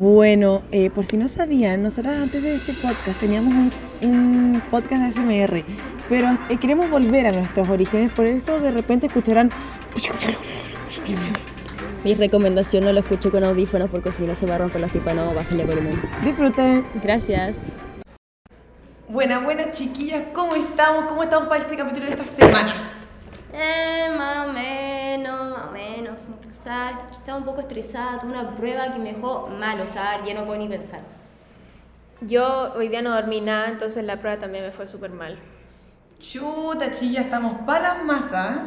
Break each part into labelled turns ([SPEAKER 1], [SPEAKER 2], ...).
[SPEAKER 1] Bueno, eh, por si no sabían, nosotros antes de este podcast teníamos un, un podcast de SMR, pero eh, queremos volver a nuestros orígenes, por eso de repente escucharán...
[SPEAKER 2] Mi recomendación no lo escuche con audífonos porque si no se va a romper los tímpanos, bájale volumen.
[SPEAKER 1] Disfruten.
[SPEAKER 2] Gracias.
[SPEAKER 1] Buenas, buenas chiquillas, ¿cómo estamos? ¿Cómo estamos para este capítulo de esta semana?
[SPEAKER 2] Eh, más o menos, más o menos. O sea, estaba un poco estresada, tuve una prueba que me dejó mal, o sea, ya no puedo ni pensar.
[SPEAKER 3] Yo hoy día no dormí nada, entonces la prueba también me fue súper mal.
[SPEAKER 1] Chuta, chilla, estamos para las masas. ¿eh?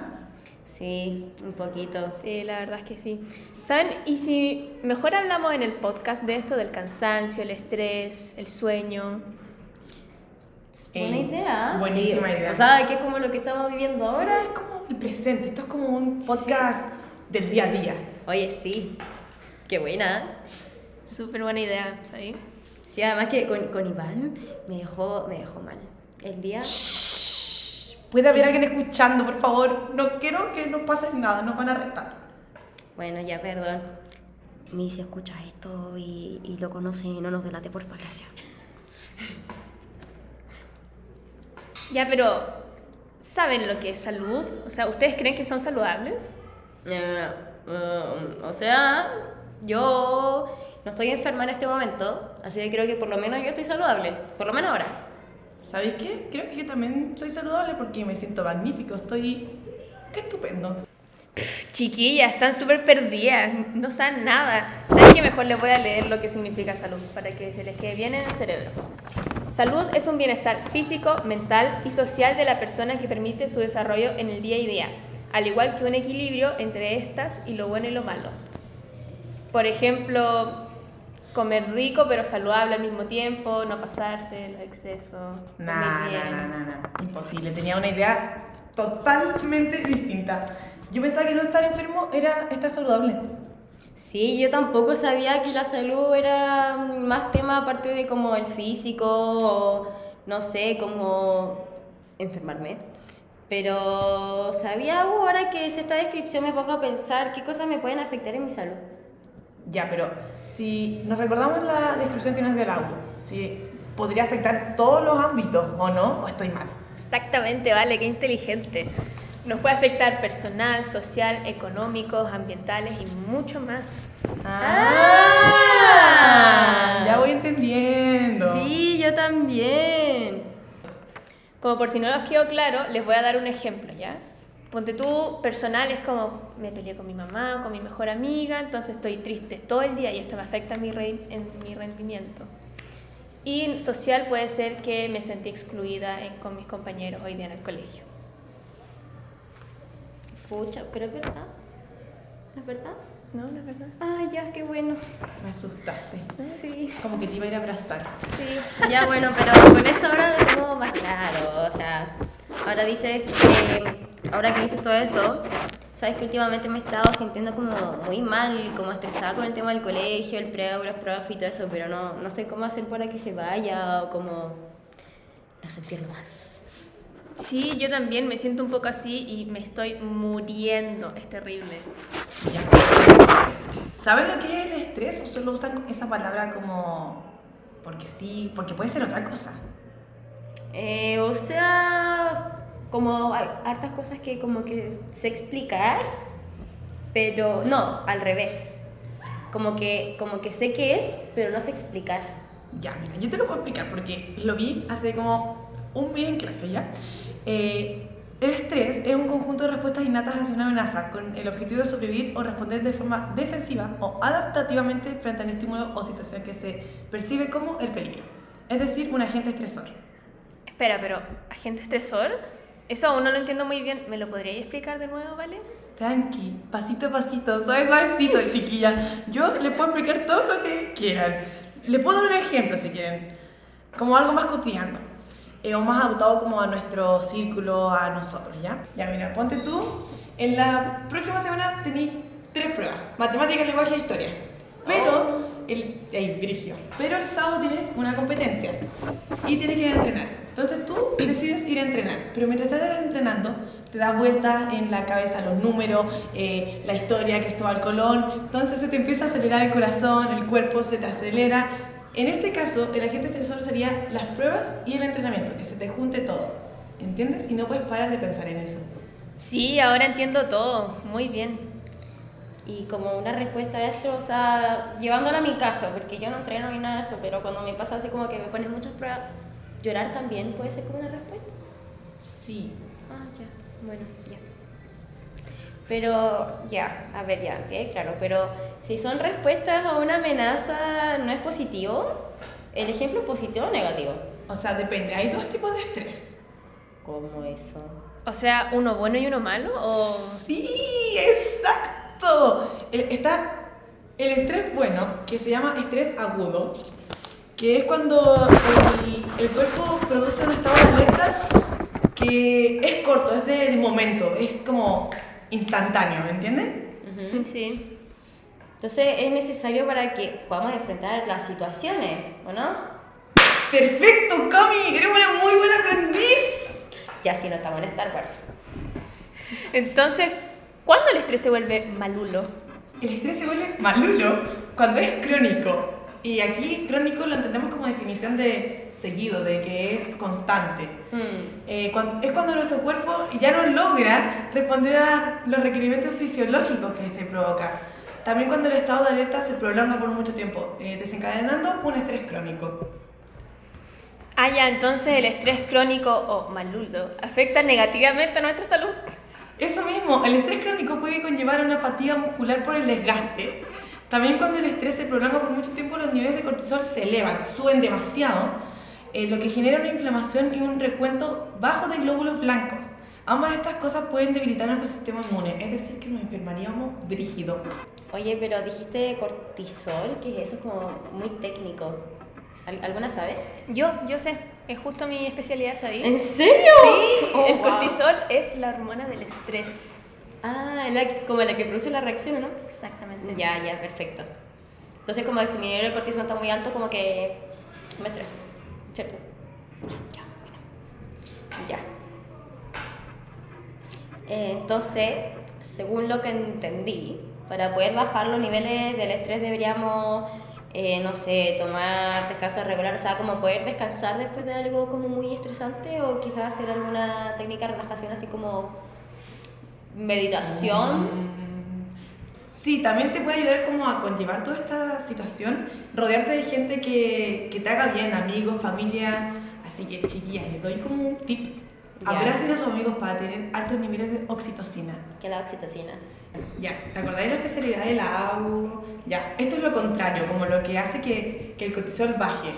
[SPEAKER 2] Sí, un poquito.
[SPEAKER 3] Sí, la verdad es que sí. ¿Saben? Y si mejor hablamos en el podcast de esto del cansancio, el estrés, el sueño.
[SPEAKER 2] Buena
[SPEAKER 1] Eh,
[SPEAKER 2] idea.
[SPEAKER 1] buenísima
[SPEAKER 2] sí.
[SPEAKER 1] idea.
[SPEAKER 2] O sea, que es como lo que estamos viviendo ahora.
[SPEAKER 1] Ahora es como el presente, esto es como un podcast del día a día.
[SPEAKER 2] Oye, sí. Qué buena.
[SPEAKER 3] Súper buena idea, ¿sabes?
[SPEAKER 2] Sí, además que con, con Iván me dejó, me dejó mal. El día...
[SPEAKER 1] Puede haber alguien escuchando, por favor. No quiero que nos pase nada, nos van a arrestar.
[SPEAKER 2] Bueno, ya, perdón. Ni si escucha esto y, y lo conoce, no nos delate, porfa, gracias.
[SPEAKER 3] Ya, pero ¿saben lo que es salud? O sea, ¿ustedes creen que son saludables?
[SPEAKER 2] Eh, um, o sea, yo no estoy enferma en este momento, así que creo que por lo menos yo estoy saludable. Por lo menos ahora.
[SPEAKER 1] ¿Sabéis qué? Creo que yo también soy saludable porque me siento magnífico, estoy estupendo.
[SPEAKER 3] Chiquillas, están súper perdidas, no saben nada. ¿Saben qué? Mejor les voy a leer lo que significa salud para que se les quede bien en el cerebro. Salud es un bienestar físico, mental y social de la persona que permite su desarrollo en el día a día, al igual que un equilibrio entre estas y lo bueno y lo malo. Por ejemplo, comer rico pero saludable al mismo tiempo, no pasarse, los excesos.
[SPEAKER 1] Nah, nah, nah, nah. Imposible, tenía una idea totalmente distinta. Yo pensaba que no estar enfermo era estar saludable.
[SPEAKER 2] Sí, yo tampoco sabía que la salud era más tema aparte de como el físico o no sé, como enfermarme. Pero sabía ahora que es esta descripción me pongo a pensar qué cosas me pueden afectar en mi salud.
[SPEAKER 1] Ya, pero si nos recordamos la descripción que nos dio la U, si podría afectar todos los ámbitos, ¿o no? ¿O estoy mal?
[SPEAKER 3] Exactamente, vale, qué inteligente. Nos puede afectar personal, social, económicos, ambientales y mucho más.
[SPEAKER 1] Ah, ya voy entendiendo.
[SPEAKER 2] Sí, yo también.
[SPEAKER 3] Como por si no los quedó claro, les voy a dar un ejemplo, ¿ya? Ponte tú, personal es como me peleé con mi mamá, con mi mejor amiga, entonces estoy triste todo el día y esto me afecta mi, re- en mi rendimiento. Y social puede ser que me sentí excluida en- con mis compañeros hoy día en el colegio.
[SPEAKER 2] Pucha, pero es verdad. ¿Es verdad?
[SPEAKER 3] ¿No? ¿No es verdad?
[SPEAKER 2] Ah, ya, qué bueno.
[SPEAKER 1] Me asustaste.
[SPEAKER 2] Sí.
[SPEAKER 1] Como que te iba a ir a abrazar.
[SPEAKER 2] Sí, ya bueno, pero con eso ahora lo tengo más claro. O sea, ahora dices que, ahora que dices todo eso, sabes que últimamente me he estado sintiendo como muy mal, como estresada con el tema del colegio, el pre, los y todo eso, pero no, no sé cómo hacer para que se vaya o como no sentirlo más.
[SPEAKER 3] Sí, yo también me siento un poco así y me estoy muriendo. Es terrible.
[SPEAKER 1] Ya. ¿Saben lo que es el estrés o solo usan esa palabra como porque sí, porque puede ser otra cosa?
[SPEAKER 2] Eh, o sea, como hay hartas cosas que como que sé explicar, pero no, al revés. Como que, como que sé qué es, pero no sé explicar.
[SPEAKER 1] Ya, mira, yo te lo puedo explicar porque lo vi hace como un mes en clase ya. Eh, el estrés es un conjunto de respuestas innatas hacia una amenaza con el objetivo de sobrevivir o responder de forma defensiva o adaptativamente frente a un estímulo o situación que se percibe como el peligro. Es decir, un agente estresor.
[SPEAKER 3] Espera, pero ¿agente estresor? Eso aún no lo entiendo muy bien. ¿Me lo podríais explicar de nuevo, vale?
[SPEAKER 1] Tranqui, pasito a pasito, suave, suavecito, chiquilla. Yo le puedo explicar todo lo que quieran. Le puedo dar un ejemplo si quieren, como algo más cotidiano, eh, o más adaptado como a nuestro círculo, a nosotros, ¿ya? Ya, mira, ponte tú, en la próxima semana tenéis tres pruebas, matemáticas, lenguaje e historia. Pero, el, ey, brígido. pero el sábado tienes una competencia y tienes que ir a entrenar. Entonces tú decides ir a entrenar, pero mientras estás entrenando, te da vueltas en la cabeza los números, eh, la historia, Cristóbal Colón, entonces se te empieza a acelerar el corazón, el cuerpo se te acelera. En este caso, el agente estresor sería las pruebas y el entrenamiento, que se te junte todo, ¿entiendes? Y no puedes parar de pensar en eso.
[SPEAKER 3] Sí, ahora entiendo todo. Muy bien.
[SPEAKER 2] Y como una respuesta a esto, o sea, llevándola a mi caso, porque yo no entreno ni nada de eso, pero cuando me pasa así como que me ponen muchas pruebas, llorar también puede ser como una respuesta.
[SPEAKER 1] Sí.
[SPEAKER 2] Ah, ya, bueno, ya. Pero, ya, a ver, ya, ok, claro, pero si son respuestas a una amenaza, ¿no es positivo? ¿El ejemplo es positivo o negativo?
[SPEAKER 1] O sea, depende. Hay dos tipos de estrés.
[SPEAKER 2] ¿Cómo eso?
[SPEAKER 3] O sea, uno bueno y uno malo, o...
[SPEAKER 1] Sí, exacto. El- está el estrés bueno, que se llama estrés agudo, que es cuando el, el cuerpo produce un estado de alerta que es corto, es del momento, es como instantáneo, ¿entienden?
[SPEAKER 2] Ujú.
[SPEAKER 3] Sí.
[SPEAKER 2] Entonces es necesario para que podamos enfrentar las situaciones, ¿o no?
[SPEAKER 1] Perfecto, Cami, eres una muy buena aprendiz.
[SPEAKER 2] Ya si no estamos en Star Wars.
[SPEAKER 3] Entonces, ¿cuándo el estrés se vuelve malulo?
[SPEAKER 1] El estrés se vuelve malulo cuando es crónico. Y aquí crónico lo entendemos como definición de seguido, de que es constante.
[SPEAKER 2] Mm.
[SPEAKER 1] Eh, cuan- es cuando nuestro cuerpo ya no logra responder a los requerimientos fisiológicos que este provoca. También cuando el estado de alerta se prolonga por mucho tiempo, eh, desencadenando un estrés crónico.
[SPEAKER 3] Ah, ya, entonces el estrés crónico o malulo afecta negativamente a nuestra salud.
[SPEAKER 1] Eso mismo, el estrés crónico puede conllevar una fatiga muscular por el desgaste. También cuando el estrés se prolonga por mucho tiempo, los niveles de cortisol se elevan, suben demasiado, eh, lo que genera una inflamación y un recuento bajo de glóbulos blancos. Ambas estas cosas pueden debilitar nuestro sistema inmune, es decir, que nos enfermaríamos brígido.
[SPEAKER 2] Oye, pero dijiste cortisol, que eso es como muy técnico. ¿Al- ¿Alguna sabe?
[SPEAKER 3] Yo, yo sé, es justo mi especialidad, ¿sabías?
[SPEAKER 2] ¿En serio?
[SPEAKER 3] Sí,
[SPEAKER 2] Oh,
[SPEAKER 3] el
[SPEAKER 2] wow.
[SPEAKER 3] cortisol es la hormona del estrés.
[SPEAKER 2] Ah, la- como la que produce la reacción, ¿no?
[SPEAKER 3] Exactamente.
[SPEAKER 2] Ya, ya, perfecto. Entonces, como si mi nivel de cortisol está muy alto, como que me estreso, ¿cierto? Ya, bueno. Ya. Eh, Entonces, según lo que entendí, para poder bajar los niveles del estrés deberíamos, eh, no sé, tomar descansos regulares, o sea, como poder descansar después de algo como muy estresante o quizás hacer alguna técnica de relajación así como meditación.
[SPEAKER 1] Mm, Sí, también te puede ayudar como a conllevar toda esta situación, rodearte de gente que, que te haga bien, amigos, familia. Así que, chiquillas, les doy como un tip. Abracen a sus amigos para tener altos niveles de oxitocina.
[SPEAKER 2] Que la oxitocina.
[SPEAKER 1] Ya, ¿te acordáis de la especialidad de la AU? Ya, esto es lo contrario, como lo que hace que, que el cortisol baje.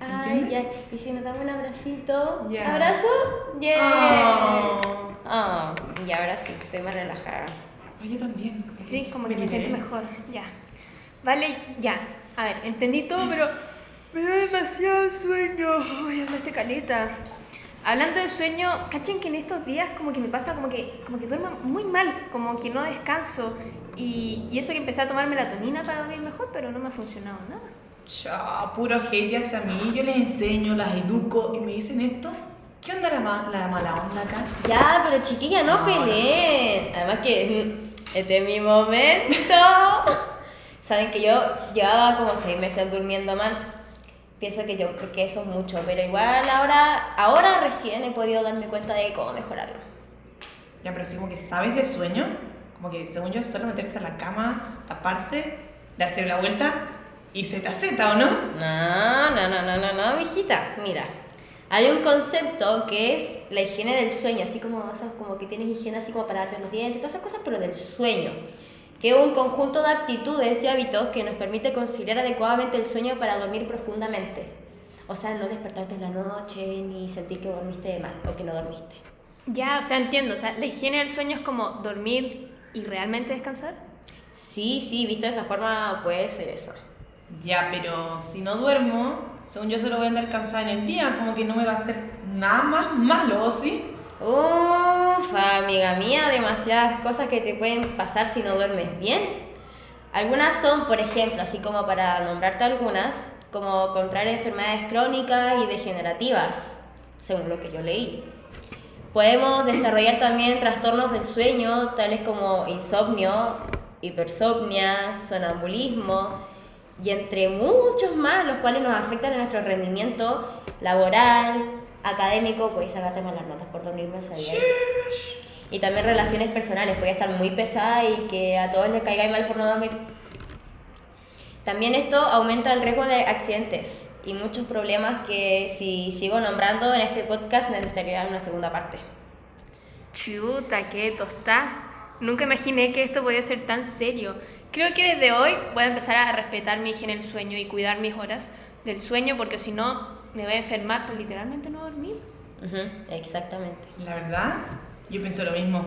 [SPEAKER 2] Ay,
[SPEAKER 1] ¿Entiendes?
[SPEAKER 2] ya. Y si nos damos un abracito.
[SPEAKER 1] Ya.
[SPEAKER 2] ¿Abrazo? Bien.
[SPEAKER 1] Oh.
[SPEAKER 2] Ah, y ahora sí, estoy más relajada.
[SPEAKER 1] Oye, también. como
[SPEAKER 3] Sí, como que me siento mejor. Ya. Vale, ya. A ver, entendí todo, pero me da demasiado sueño. Ay, hablaste caleta. Hablando de sueño, cachen que en estos días como que me pasa como que, como que duermo muy mal, como que no descanso. Y, y eso que empecé a tomar melatonina para dormir mejor, pero no me ha funcionado nada.
[SPEAKER 1] Chao, puro hate hacia mí. Yo les enseño, las educo y me dicen esto. ¿Qué onda la, ma- la mala onda acá?
[SPEAKER 2] Ya, pero chiquilla, no
[SPEAKER 1] No,
[SPEAKER 2] peleen. Además que este es mi momento. Saben que yo llevaba como seis meses durmiendo mal. Pienso que yo que eso es mucho, pero igual ahora, ahora recién he podido darme cuenta de cómo mejorarlo.
[SPEAKER 1] Ya, pero así como que sabes de sueño. Como que, según yo, es solo meterse a la cama, taparse, darse la vuelta y se ¿o no?
[SPEAKER 2] No, no, no, no, no, no, mijita. Mira, hay un concepto que es la higiene del sueño, así como, o sea, como que tienes higiene así como para darte los dientes, todas esas cosas, pero del sueño. Que es un conjunto de actitudes y hábitos que nos permite conciliar adecuadamente el sueño para dormir profundamente. O sea, no despertarte en la noche ni sentir que dormiste mal o que no dormiste.
[SPEAKER 3] Ya, o sea, entiendo. O sea, la higiene del sueño es como dormir y realmente descansar.
[SPEAKER 2] Sí, sí, visto de esa forma puede ser eso.
[SPEAKER 1] Ya, pero si no duermo, según yo solo voy a andar cansada en el día, como que no me va a hacer nada más malo, ¿o ¿sí?
[SPEAKER 2] Uf, amiga mía, demasiadas cosas que te pueden pasar si no duermes bien. Algunas son, por ejemplo, así como para nombrarte algunas, como contraer enfermedades crónicas y degenerativas, según lo que yo leí. Podemos desarrollar también trastornos del sueño, tales como insomnio, hipersomnia, sonambulismo y entre muchos más, los cuales nos afectan en nuestro rendimiento laboral, académico, pues sacaste malas notas por dormirme ese día. Y también relaciones personales, puede estar muy pesada y que a todos les caiga mal por no dormir. También esto aumenta el riesgo de accidentes y muchos problemas que si sigo nombrando en este podcast necesitaría una segunda parte.
[SPEAKER 3] Chuta, qué tosta. Nunca imaginé que esto podía ser tan serio. Creo que desde hoy voy a empezar a respetar mi higiene del sueño y cuidar mis horas del sueño porque si no me voy a enfermar por literalmente no dormir.
[SPEAKER 2] Ujú, exactamente.
[SPEAKER 1] La verdad, yo pienso lo mismo.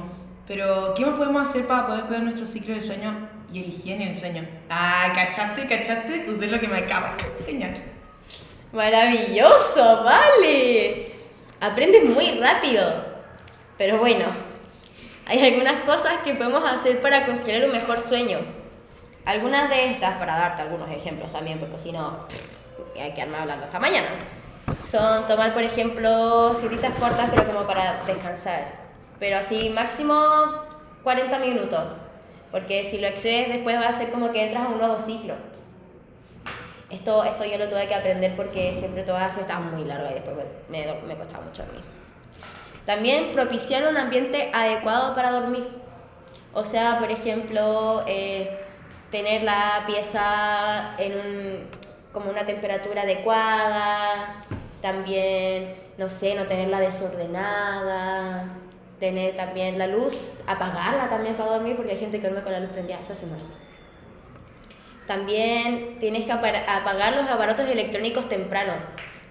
[SPEAKER 1] Pero, ¿qué más podemos hacer para poder cuidar nuestro ciclo de sueño y el higiene del sueño? Ah, ¿cachaste? ¿Cachaste? Usé lo que me acabas de enseñar.
[SPEAKER 2] Maravilloso, vale. Aprendes muy rápido. Pero bueno, hay algunas cosas que podemos hacer para conseguir un mejor sueño. Algunas de estas, para darte algunos ejemplos también, porque si no, hay que armar hablando hasta mañana. Son tomar, por ejemplo, citas cortas, pero como para descansar. Pero así, máximo 40 minutos. Porque si lo excedes, después va a ser como que entras a un nuevo ciclo. Esto, esto yo lo tuve que aprender porque siempre todas las estaban muy largas y después me, me, me costaba mucho dormir. También propiciar un ambiente adecuado para dormir. O sea, por ejemplo, eh, tener la pieza en un, como una temperatura adecuada. También, no sé, no tenerla desordenada. Tener también la luz, apagarla también para dormir porque hay gente que duerme con la luz prendida. Eso hace mal. También tienes que apa- apagar los aparatos electrónicos temprano.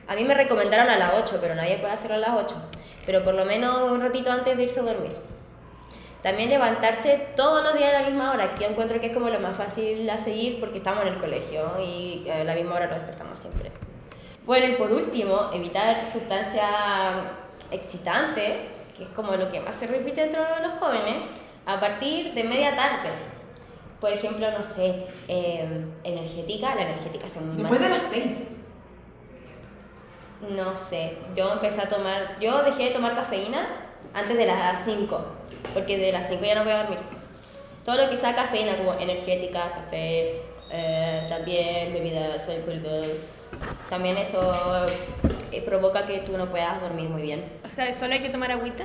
[SPEAKER 2] A mí me recomendaron a las 8, pero nadie puede hacerlo a las 8. Pero por lo menos un ratito antes de irse a dormir. También levantarse todos los días a la misma hora, que yo encuentro que es como lo más fácil a seguir porque estamos en el colegio y a la misma hora nos despertamos siempre. Bueno, y por último, evitar sustancias excitantes, que es como lo que más se repite dentro de los jóvenes, a partir de media tarde. Por ejemplo, no sé, eh, energética, la energética se muy
[SPEAKER 1] Después de las 6.
[SPEAKER 2] No sé, yo empecé a tomar, yo dejé de tomar cafeína antes de las 5, porque de las 5 ya no voy a dormir. Todo lo que sea cafeína, como energética, café, eh, también bebidas alcohólicas, también eso eh, provoca que tú no puedas dormir muy bien.
[SPEAKER 3] O sea, solo hay que tomar agüita.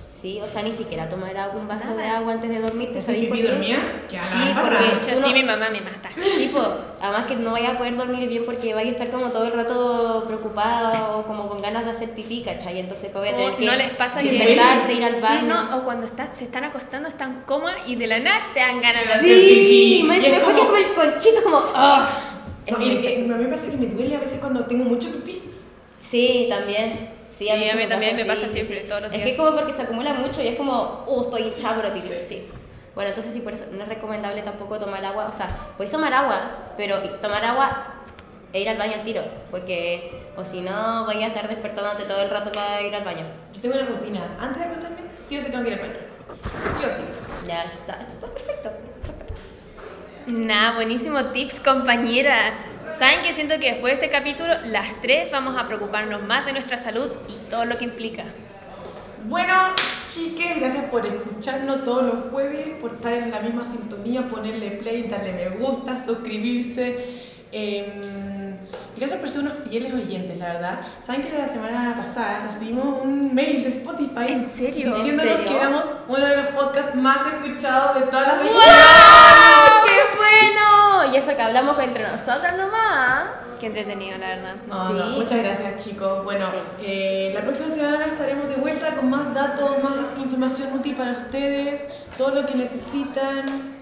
[SPEAKER 2] Sí, o sea, ni siquiera tomar un vaso de agua antes de dormirte,
[SPEAKER 1] ¿Te
[SPEAKER 2] ¿sabéis por
[SPEAKER 1] pipí
[SPEAKER 2] qué?
[SPEAKER 1] dormía?
[SPEAKER 2] Sí, porque
[SPEAKER 3] Yo
[SPEAKER 2] tú
[SPEAKER 3] sí,
[SPEAKER 2] no-
[SPEAKER 3] mi mamá me mata.
[SPEAKER 2] Sí, pues, además que no vaya a poder dormir bien porque vaya a estar como todo el rato preocupada o como con ganas de hacer pipí, ¿cachai? Entonces pues, voy a tener
[SPEAKER 3] O
[SPEAKER 2] que
[SPEAKER 3] no les pasa
[SPEAKER 2] despertarte, ir al
[SPEAKER 3] Sí,
[SPEAKER 2] baño.
[SPEAKER 3] no, o cuando están, se están acostando, están cómodas y de la nada te dan ganas de hacer
[SPEAKER 1] Sí.
[SPEAKER 2] Sí, me, me fue
[SPEAKER 1] como-
[SPEAKER 2] como el conchito, como, ¡ah! Es
[SPEAKER 1] No, y- y a mí me pasa que me duele a veces cuando tengo mucho pipí.
[SPEAKER 2] Sí, también. Sí,
[SPEAKER 3] Sí, a mí también me pasa
[SPEAKER 2] sí,
[SPEAKER 3] siempre, todos los
[SPEAKER 2] Es
[SPEAKER 3] días.
[SPEAKER 2] que es como porque se acumula mucho y es como, uh, estoy pipí. Sí. Bueno, entonces sí, por eso no es recomendable tampoco tomar agua. O sea, podéis tomar agua, pero tomar agua e ir al baño al tiro. Porque, o si no, vais a estar despertándote todo el rato para ir al baño.
[SPEAKER 1] Yo tengo una rutina. Antes de acostarme, sí o sí tengo que ir al baño. Sí o sí.
[SPEAKER 2] Ya, eso está, eso está perfecto. perfecto.
[SPEAKER 3] Nah, buenísimo tips, compañera. Saben que siento que después de este capítulo, las tres vamos a preocuparnos más de nuestra salud y todo lo que implica.
[SPEAKER 1] Bueno, chiques, gracias por escucharnos todos los jueves, por estar en la misma sintonía, ponerle play, darle me gusta, suscribirse. Em, gracias por ser unos fieles oyentes, la verdad. Saben que la semana pasada recibimos un mail de Spotify.
[SPEAKER 3] ¿En serio?
[SPEAKER 1] Diciéndonos
[SPEAKER 2] ¿En serio?
[SPEAKER 1] que éramos uno de los podcasts más escuchados de toda la región.
[SPEAKER 2] ¡Wow! ¡Qué bueno! Y eso que hablamos entre nosotras nomás.
[SPEAKER 3] Qué entretenido, la verdad.
[SPEAKER 1] No, no,
[SPEAKER 2] Sí.
[SPEAKER 1] muchas gracias chicos. Bueno,
[SPEAKER 2] Sí.
[SPEAKER 1] eh, la próxima semana estaremos de vuelta con más datos, más información útil para ustedes, todo lo que necesitan.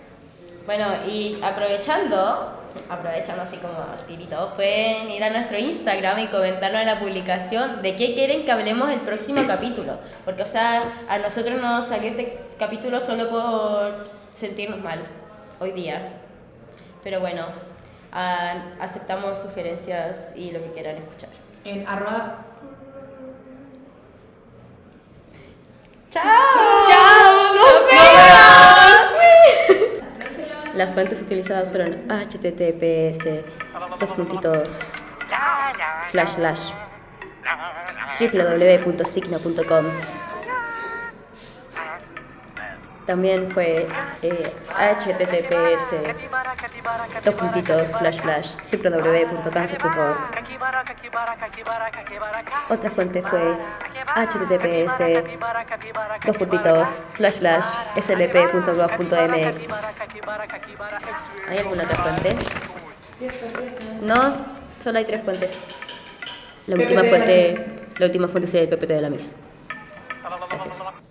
[SPEAKER 2] Bueno, y aprovechando, aprovechando así como al tirito, pueden ir a nuestro Instagram y comentarnos en la publicación de qué quieren que hablemos el próximo capítulo. Porque, o sea, a nosotros nos salió este capítulo solo por sentirnos mal hoy día. Pero bueno, ah, aceptamos sugerencias y lo que quieran escuchar.
[SPEAKER 1] En arroba
[SPEAKER 2] ¡Chao!
[SPEAKER 3] ¡Chao!
[SPEAKER 2] ¡Nos vemos! Las fuentes utilizadas fueron https tres puntitos slash slash www.signo.com. También fue eh, https dos puntitos slash slash www.cancer.org. Otra fuente fue https dos puntitos slash slash slp.gov.mx. ¿Hay alguna otra fuente? No, solo hay tres fuentes. La última fuente, la última fuente es el PPT de la MIS. Gracias.